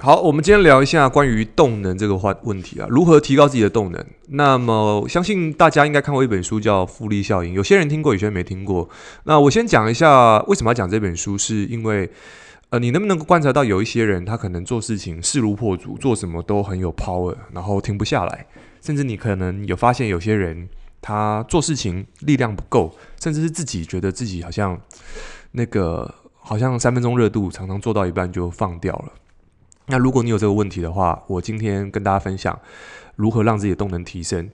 好，我们今天聊一下关于动能这个话问题啊，如何提高自己的动能？那么，相信大家应该看过一本书叫《复利效应》，有些人听过，有些人没听过。那我先讲一下为什么要讲这本书，是因为，呃，你能不能够观察到有一些人，他可能做事情势如破竹，做什么都很有 power，然后停不下来。甚至你可能有发现有些人，他做事情力量不够，甚至是自己觉得自己好像那个好像三分钟热度，常常做到一半就放掉了。那如果你有这个问题的话，我今天跟大家分享如何让自己的动能提升。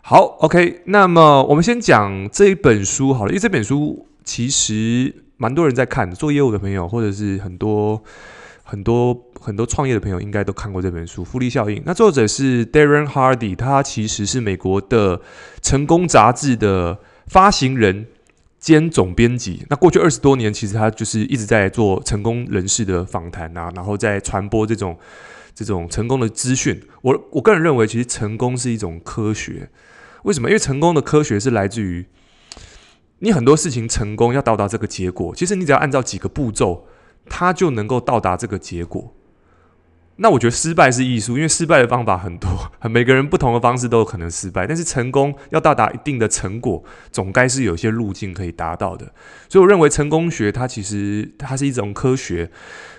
好，OK，那么我们先讲这一本书好了，因为这本书其实蛮多人在看，做业务的朋友或者是很多很多很多创业的朋友应该都看过这本书《复利效应》。那作者是 Darren Hardy，他其实是美国的成功杂志的发行人。兼总编辑，那过去二十多年，其实他就是一直在做成功人士的访谈啊，然后在传播这种这种成功的资讯。我我个人认为，其实成功是一种科学。为什么？因为成功的科学是来自于你很多事情成功要到达这个结果，其实你只要按照几个步骤，它就能够到达这个结果。那我觉得失败是艺术，因为失败的方法很多，每个人不同的方式都有可能失败。但是成功要到达一定的成果，总该是有些路径可以达到的。所以我认为成功学它其实它是一种科学。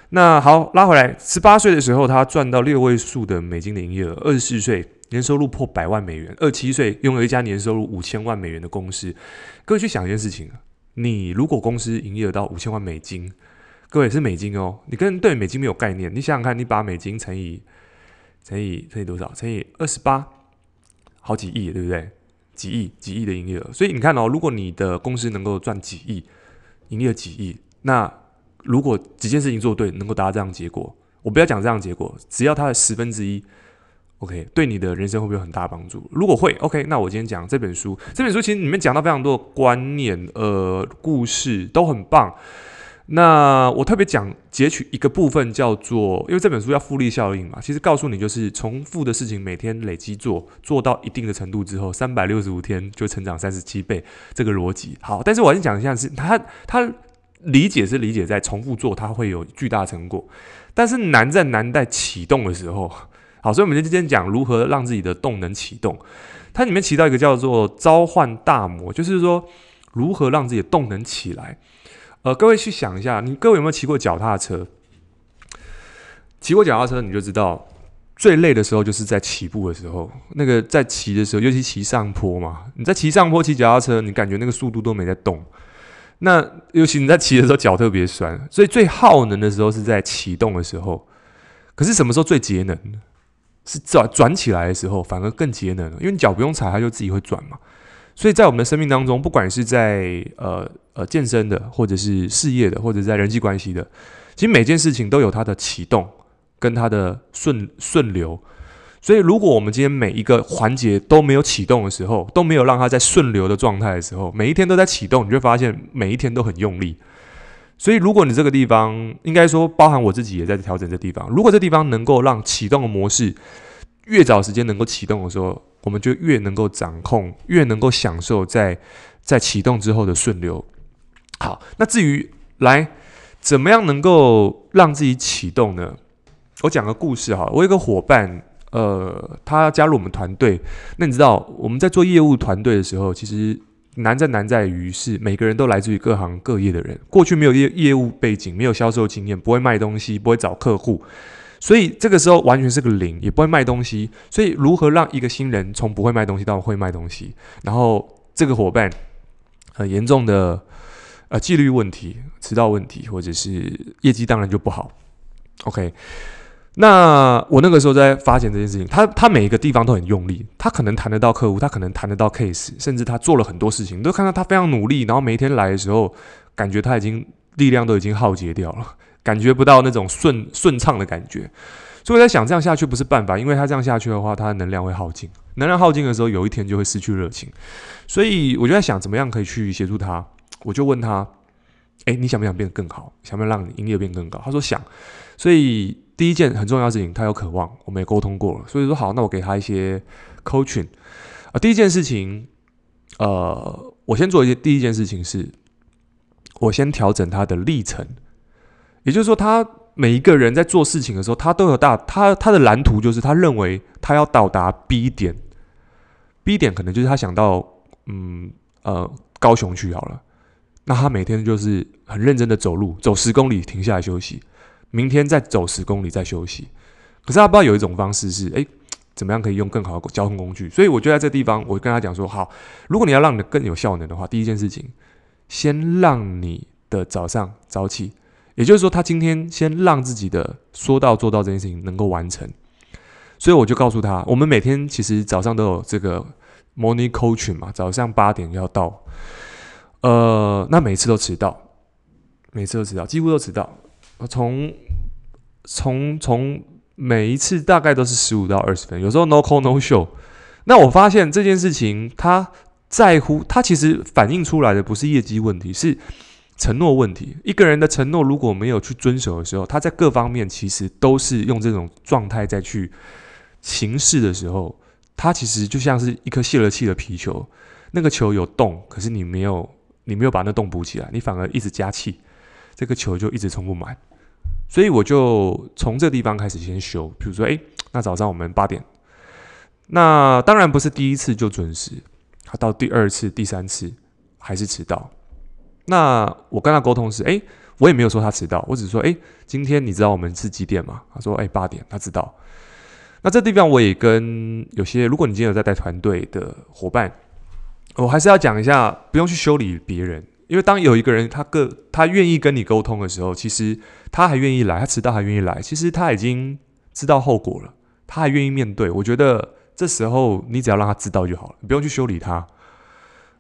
那好，拉回来，十八岁的时候他赚到六位数的美金的营业额，二十四岁年收入破百万美元，二十七岁拥有一家年收入五千万美元的公司。各位去想一件事情，你如果公司营业额到五千万美金。各位是美金哦，你跟对美金没有概念，你想想看，你把美金乘以乘以乘以多少？乘以二十八，好几亿，对不对？几亿几亿的营业额，所以你看哦，如果你的公司能够赚几亿，营业额几亿，那如果几件事情做对，能够达到这样结果，我不要讲这样结果，只要它的十分之一，OK，对你的人生会不会有很大帮助？如果会，OK，那我今天讲这本书，这本书其实里面讲到非常多的观念，呃，故事都很棒。那我特别讲截取一个部分，叫做因为这本书叫复利效应嘛，其实告诉你就是重复的事情每天累积做，做到一定的程度之后，三百六十五天就成长三十七倍，这个逻辑好。但是我先讲一下是，他他理解是理解在重复做，它会有巨大成果，但是难在难在启动的时候。好，所以我们今天讲如何让自己的动能启动，它里面提到一个叫做召唤大魔，就是说如何让自己的动能起来。呃，各位去想一下，你各位有没有骑过脚踏车？骑过脚踏车，你就知道最累的时候就是在起步的时候。那个在骑的时候，尤其骑上坡嘛，你在骑上坡骑脚踏车，你感觉那个速度都没在动。那尤其你在骑的时候脚特别酸，所以最耗能的时候是在启动的时候。可是什么时候最节能？是转转起来的时候，反而更节能，因为你脚不用踩，它就自己会转嘛。所以在我们的生命当中，不管是在呃呃健身的，或者是事业的，或者是在人际关系的，其实每件事情都有它的启动跟它的顺顺流。所以如果我们今天每一个环节都没有启动的时候，都没有让它在顺流的状态的时候，每一天都在启动，你就会发现每一天都很用力。所以如果你这个地方，应该说包含我自己也在调整这地方，如果这地方能够让启动的模式越早时间能够启动的时候，我们就越能够掌控，越能够享受在在启动之后的顺流。好，那至于来怎么样能够让自己启动呢？我讲个故事哈。我有个伙伴，呃，他加入我们团队。那你知道我们在做业务团队的时候，其实难在难在于是每个人都来自于各行各业的人，过去没有业业务背景，没有销售经验，不会卖东西，不会找客户。所以这个时候完全是个零，也不会卖东西。所以如何让一个新人从不会卖东西到会卖东西？然后这个伙伴很严重的呃纪律问题、迟到问题，或者是业绩当然就不好。OK，那我那个时候在发现这件事情，他他每一个地方都很用力，他可能谈得到客户，他可能谈得到 case，甚至他做了很多事情，都看到他非常努力。然后每一天来的时候，感觉他已经力量都已经耗竭掉了。感觉不到那种顺顺畅的感觉，所以我在想，这样下去不是办法，因为他这样下去的话，他的能量会耗尽，能量耗尽的时候，有一天就会失去热情。所以我就在想，怎么样可以去协助他？我就问他：“哎，你想不想变得更好？想不想让你营业变更高？”他说想。所以第一件很重要的事情，他有渴望，我们也沟通过了。所以说好，那我给他一些 coaching 啊。第一件事情，呃，我先做一些。第一件事情是，我先调整他的历程。也就是说，他每一个人在做事情的时候，他都有大他他的蓝图，就是他认为他要到达 B 点，B 点可能就是他想到嗯呃高雄去好了，那他每天就是很认真的走路，走十公里停下来休息，明天再走十公里再休息。可是他不知道有一种方式是哎。诶怎么样可以用更好的交通工具？所以我就在这地方，我跟他讲说：好，如果你要让你更有效能的话，第一件事情，先让你的早上早起，也就是说，他今天先让自己的说到做到这件事情能够完成。所以我就告诉他，我们每天其实早上都有这个 morning coaching 嘛，早上八点要到，呃，那每次都迟到，每次都迟到，几乎都迟到。从从从。每一次大概都是十五到二十分，有时候 no call no show。那我发现这件事情，他在乎他其实反映出来的不是业绩问题，是承诺问题。一个人的承诺如果没有去遵守的时候，他在各方面其实都是用这种状态再去行事的时候，他其实就像是一颗泄了气的皮球，那个球有洞，可是你没有你没有把那洞补起来，你反而一直加气，这个球就一直充不满。所以我就从这地方开始先修，比如说，诶，那早上我们八点，那当然不是第一次就准时，他到第二次、第三次还是迟到。那我跟他沟通是，诶，我也没有说他迟到，我只是说，诶，今天你知道我们是几点吗？他说，诶，八点，他知道。那这地方我也跟有些，如果你今天有在带团队的伙伴，我还是要讲一下，不用去修理别人。因为当有一个人他个他愿意跟你沟通的时候，其实他还愿意来，他迟到还愿意来，其实他已经知道后果了，他还愿意面对。我觉得这时候你只要让他知道就好了，你不用去修理他。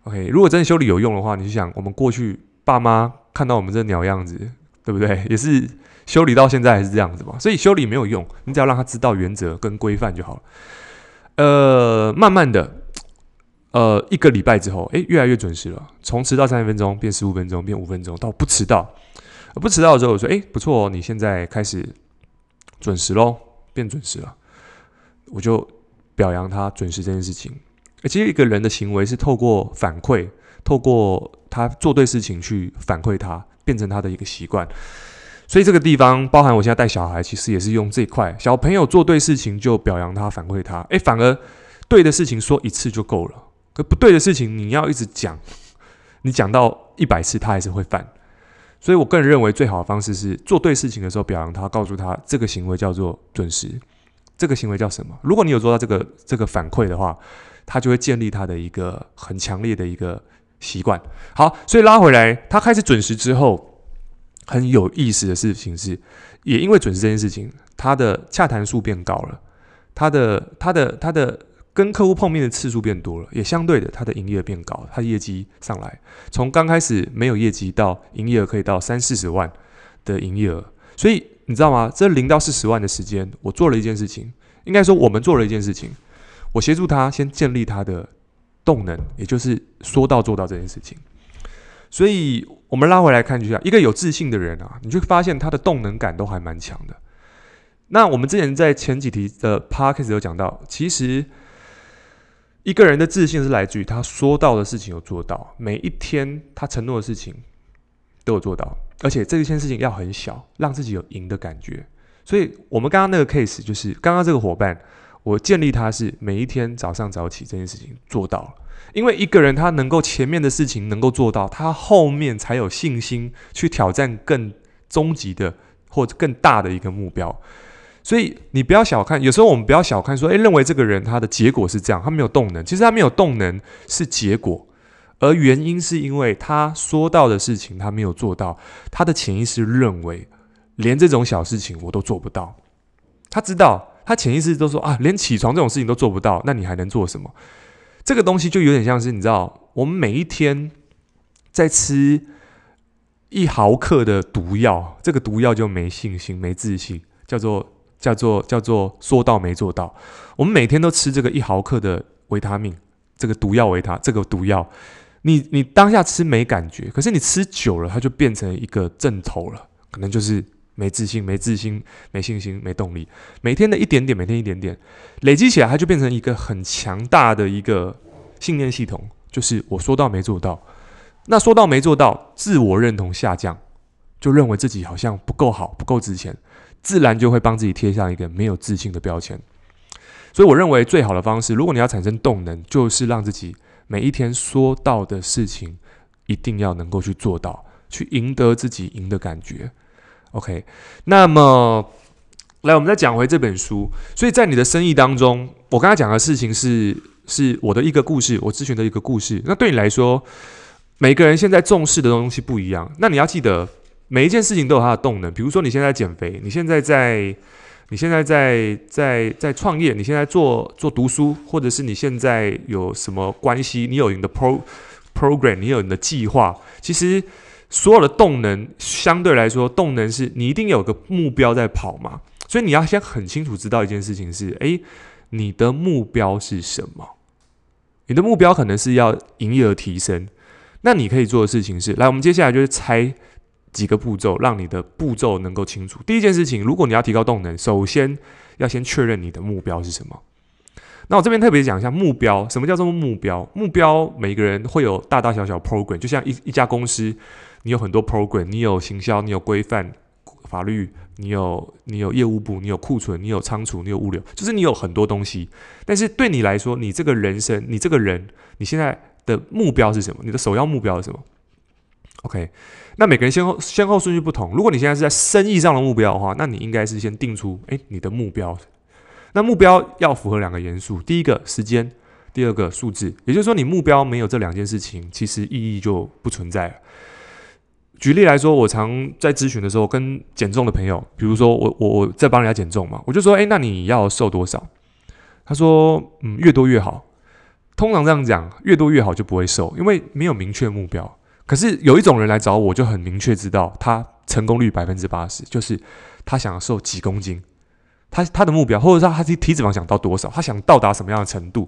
OK，如果真的修理有用的话，你就想我们过去爸妈看到我们这鸟样子，对不对？也是修理到现在还是这样子嘛。所以修理没有用，你只要让他知道原则跟规范就好了。呃，慢慢的。呃，一个礼拜之后，诶，越来越准时了。从迟到三十分钟变十五分钟，变五分钟，到不迟到。不迟到之后，我说，诶，不错哦，你现在开始准时喽，变准时了。我就表扬他准时这件事情。其实一个人的行为是透过反馈，透过他做对事情去反馈他，变成他的一个习惯。所以这个地方包含我现在带小孩，其实也是用这一块。小朋友做对事情就表扬他，反馈他。诶，反而对的事情说一次就够了。可不对的事情，你要一直讲，你讲到一百次，他还是会犯。所以我个人认为，最好的方式是做对事情的时候表扬他，告诉他这个行为叫做准时，这个行为叫什么？如果你有做到这个这个反馈的话，他就会建立他的一个很强烈的一个习惯。好，所以拉回来，他开始准时之后，很有意思的事情是，也因为准时这件事情，他的洽谈数变高了，他的他的他的。跟客户碰面的次数变多了，也相对的，他的营业额变高，他的业绩上来，从刚开始没有业绩到营业额可以到三四十万的营业额，所以你知道吗？这零到四十万的时间，我做了一件事情，应该说我们做了一件事情，我协助他先建立他的动能，也就是说到做到这件事情。所以我们拉回来看一下，一个有自信的人啊，你就发现他的动能感都还蛮强的。那我们之前在前几题的 podcast 有讲到，其实。一个人的自信是来自于他说到的事情有做到，每一天他承诺的事情都有做到，而且这一件事情要很小，让自己有赢的感觉。所以，我们刚刚那个 case 就是刚刚这个伙伴，我建立他是每一天早上早起这件事情做到了，因为一个人他能够前面的事情能够做到，他后面才有信心去挑战更终极的或者更大的一个目标。所以你不要小看，有时候我们不要小看说，诶，认为这个人他的结果是这样，他没有动能。其实他没有动能是结果，而原因是因为他说到的事情他没有做到，他的潜意识认为连这种小事情我都做不到。他知道，他潜意识都说啊，连起床这种事情都做不到，那你还能做什么？这个东西就有点像是你知道，我们每一天在吃一毫克的毒药，这个毒药就没信心、没自信，叫做。叫做叫做说到没做到，我们每天都吃这个一毫克的维他命，这个毒药维他，这个毒药，你你当下吃没感觉，可是你吃久了，它就变成一个症头了，可能就是没自信、没自信、没信心、没动力。每天的一点点，每天一点点累积起来，它就变成一个很强大的一个信念系统，就是我说到没做到，那说到没做到，自我认同下降，就认为自己好像不够好，不够值钱。自然就会帮自己贴上一个没有自信的标签。所以，我认为最好的方式，如果你要产生动能，就是让自己每一天说到的事情，一定要能够去做到，去赢得自己赢的感觉。OK，那么来，我们再讲回这本书。所以在你的生意当中，我刚才讲的事情是是我的一个故事，我咨询的一个故事。那对你来说，每个人现在重视的东西不一样。那你要记得，每一件事情都有它的动能。比如说，你现在减肥，你现在在，你现在在在在创业，你现在做做读书，或者是你现在有什么关系，你有你的 pro program，你有你的计划，其实。所有的动能相对来说，动能是你一定有个目标在跑嘛，所以你要先很清楚知道一件事情是：诶，你的目标是什么？你的目标可能是要营业额提升，那你可以做的事情是：来，我们接下来就是拆几个步骤，让你的步骤能够清楚。第一件事情，如果你要提高动能，首先要先确认你的目标是什么。那我这边特别讲一下目标，什么叫做目标？目标每个人会有大大小小 program，就像一一家公司。你有很多 program，你有行销，你有规范法律，你有你有业务部，你有库存，你有仓储，你有物流，就是你有很多东西。但是对你来说，你这个人生，你这个人，你现在的目标是什么？你的首要目标是什么？OK，那每个人先后先后顺序不同。如果你现在是在生意上的目标的话，那你应该是先定出，诶，你的目标。那目标要符合两个元素，第一个时间，第二个数字。也就是说，你目标没有这两件事情，其实意义就不存在了。举例来说，我常在咨询的时候跟减重的朋友，比如说我我我在帮人家减重嘛，我就说，哎，那你要瘦多少？他说，嗯，越多越好。通常这样讲，越多越好就不会瘦，因为没有明确目标。可是有一种人来找我，就很明确知道他成功率百分之八十，就是他想要瘦几公斤，他他的目标，或者说他体体脂肪想到多少，他想到达什么样的程度。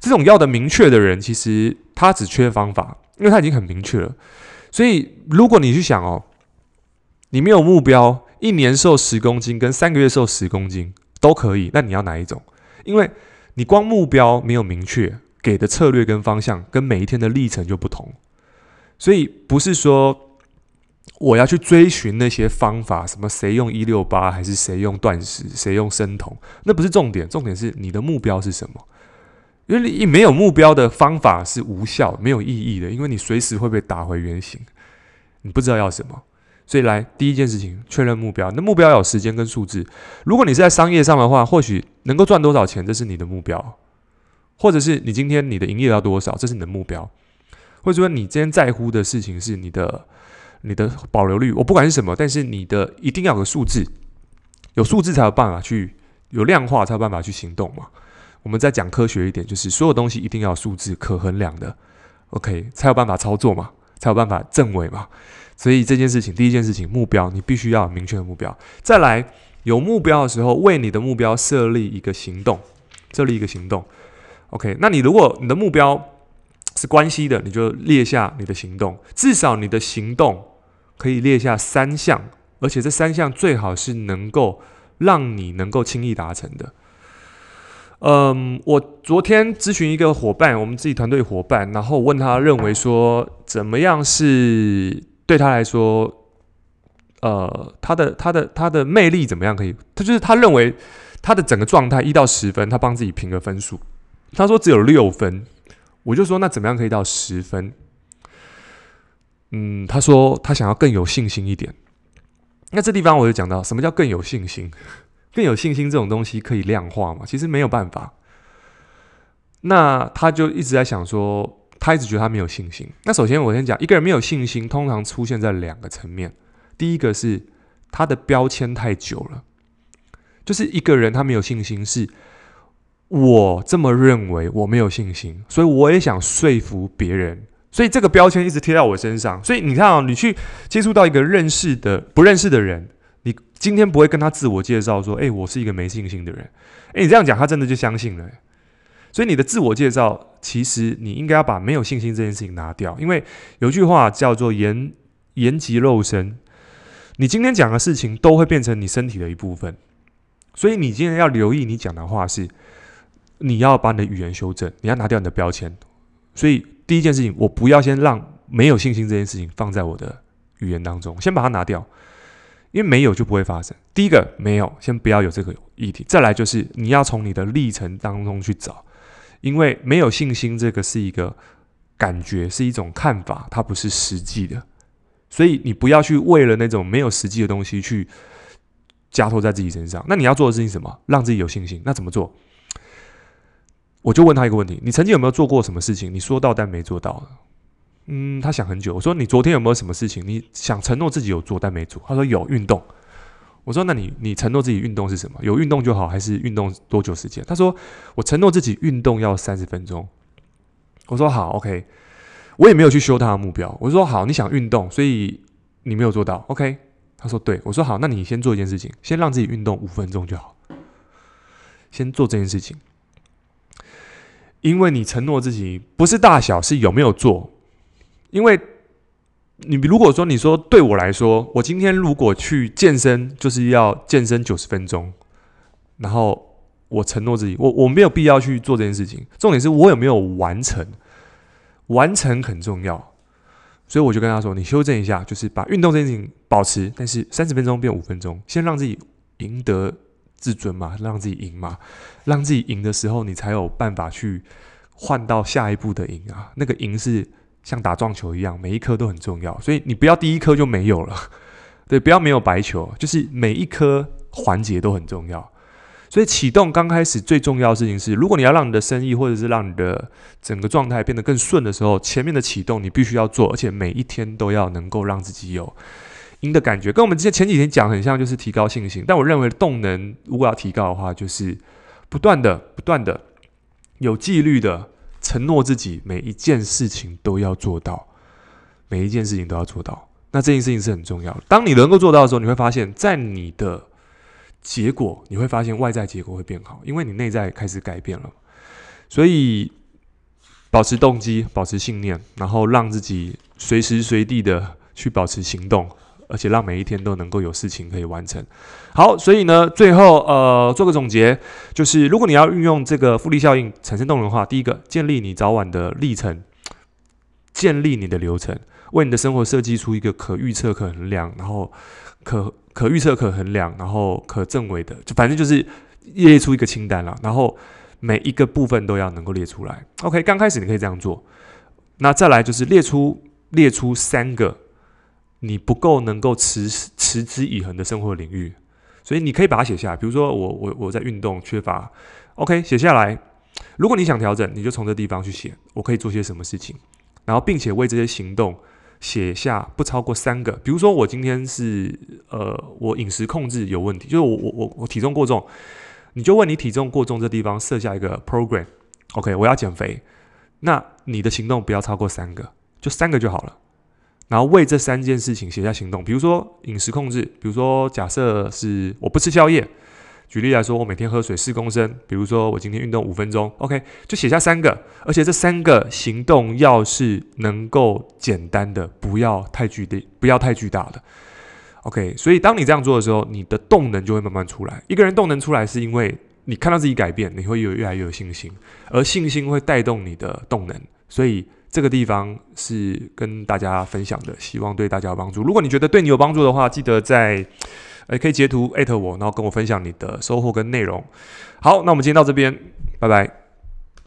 这种要的明确的人，其实他只缺方法，因为他已经很明确了。所以，如果你去想哦，你没有目标，一年瘦十公斤跟三个月瘦十公斤都可以，那你要哪一种？因为你光目标没有明确，给的策略跟方向跟每一天的历程就不同。所以不是说我要去追寻那些方法，什么谁用一六八还是谁用断食，谁用生酮，那不是重点，重点是你的目标是什么？因为你没有目标的方法是无效、没有意义的，因为你随时会被打回原形，你不知道要什么。所以来第一件事情，确认目标。那目标要有时间跟数字。如果你是在商业上的话，或许能够赚多少钱，这是你的目标；或者是你今天你的营业要多少，这是你的目标；或者说你今天在乎的事情是你的你的保留率。我不管是什么，但是你的一定要有个数字，有数字才有办法去有量化，才有办法去行动嘛。我们再讲科学一点，就是所有东西一定要有数字可衡量的，OK，才有办法操作嘛，才有办法证伪嘛。所以这件事情，第一件事情，目标你必须要有明确的目标。再来，有目标的时候，为你的目标设立一个行动，设立一个行动。OK，那你如果你的目标是关系的，你就列下你的行动，至少你的行动可以列下三项，而且这三项最好是能够让你能够轻易达成的。嗯，我昨天咨询一个伙伴，我们自己团队伙伴，然后问他认为说怎么样是对他来说，呃，他的他的他的魅力怎么样可以？他就是他认为他的整个状态一到十分，他帮自己评个分数，他说只有六分，我就说那怎么样可以到十分？嗯，他说他想要更有信心一点。那这地方我就讲到什么叫更有信心？更有信心这种东西可以量化吗？其实没有办法。那他就一直在想说，他一直觉得他没有信心。那首先我先讲，一个人没有信心，通常出现在两个层面。第一个是他的标签太久了，就是一个人他没有信心，是我这么认为，我没有信心，所以我也想说服别人，所以这个标签一直贴在我身上。所以你看啊，你去接触到一个认识的、不认识的人。你今天不会跟他自我介绍说：“诶，我是一个没信心的人。”诶，你这样讲，他真的就相信了。所以你的自我介绍，其实你应该要把没有信心这件事情拿掉，因为有句话叫做“言言及肉身”，你今天讲的事情都会变成你身体的一部分。所以你今天要留意你讲的话是，你要把你的语言修正，你要拿掉你的标签。所以第一件事情，我不要先让没有信心这件事情放在我的语言当中，先把它拿掉。因为没有就不会发生。第一个没有，先不要有这个议题。再来就是你要从你的历程当中去找，因为没有信心这个是一个感觉，是一种看法，它不是实际的。所以你不要去为了那种没有实际的东西去加托在自己身上。那你要做的事情是什么？让自己有信心。那怎么做？我就问他一个问题：你曾经有没有做过什么事情？你说到但没做到？嗯，他想很久。我说你昨天有没有什么事情？你想承诺自己有做但没做？他说有运动。我说那你你承诺自己运动是什么？有运动就好，还是运动多久时间？他说我承诺自己运动要三十分钟。我说好，OK。我也没有去修他的目标。我说好，你想运动，所以你没有做到，OK。他说对。我说好，那你先做一件事情，先让自己运动五分钟就好，先做这件事情。因为你承诺自己不是大小，是有没有做。因为你如果说你说对我来说，我今天如果去健身，就是要健身九十分钟，然后我承诺自己，我我没有必要去做这件事情。重点是我有没有完成，完成很重要。所以我就跟他说，你修正一下，就是把运动这件事情保持，但是三十分钟变五分钟，先让自己赢得。自尊嘛，让自己赢嘛，让自己赢的时候，你才有办法去换到下一步的赢啊。那个赢是像打撞球一样，每一颗都很重要，所以你不要第一颗就没有了，对，不要没有白球，就是每一颗环节都很重要。所以启动刚开始最重要的事情是，如果你要让你的生意或者是让你的整个状态变得更顺的时候，前面的启动你必须要做，而且每一天都要能够让自己有。赢的感觉跟我们之前前几天讲很像，就是提高信心。但我认为动能如果要提高的话，就是不断的、不断的有纪律的承诺自己，每一件事情都要做到，每一件事情都要做到。那这件事情是很重要的。当你能够做到的时候，你会发现在你的结果，你会发现外在结果会变好，因为你内在开始改变了。所以保持动机，保持信念，然后让自己随时随地的去保持行动。而且让每一天都能够有事情可以完成。好，所以呢，最后呃做个总结，就是如果你要运用这个复利效应产生动能的话，第一个，建立你早晚的历程，建立你的流程，为你的生活设计出一个可预测、可衡量，然后可可预测、可衡量，然后可证伪的，就反正就是列出一个清单了。然后每一个部分都要能够列出来。OK，刚开始你可以这样做。那再来就是列出列出三个。你不够能够持持之以恒的生活领域，所以你可以把它写下来。比如说我，我我在运动缺乏，OK，写下来。如果你想调整，你就从这地方去写，我可以做些什么事情，然后并且为这些行动写下不超过三个。比如说我今天是呃，我饮食控制有问题，就是我我我我体重过重，你就问你体重过重这地方设下一个 program，OK，我要减肥，那你的行动不要超过三个，就三个就好了。然后为这三件事情写下行动，比如说饮食控制，比如说假设是我不吃宵夜，举例来说，我每天喝水四公升，比如说我今天运动五分钟，OK，就写下三个，而且这三个行动要是能够简单的，不要太巨大，不要太巨大的，OK，所以当你这样做的时候，你的动能就会慢慢出来。一个人动能出来，是因为你看到自己改变，你会有越来越有信心，而信心会带动你的动能，所以。这个地方是跟大家分享的，希望对大家有帮助。如果你觉得对你有帮助的话，记得在，呃，可以截图艾特我，然后跟我分享你的收获跟内容。好，那我们今天到这边，拜拜。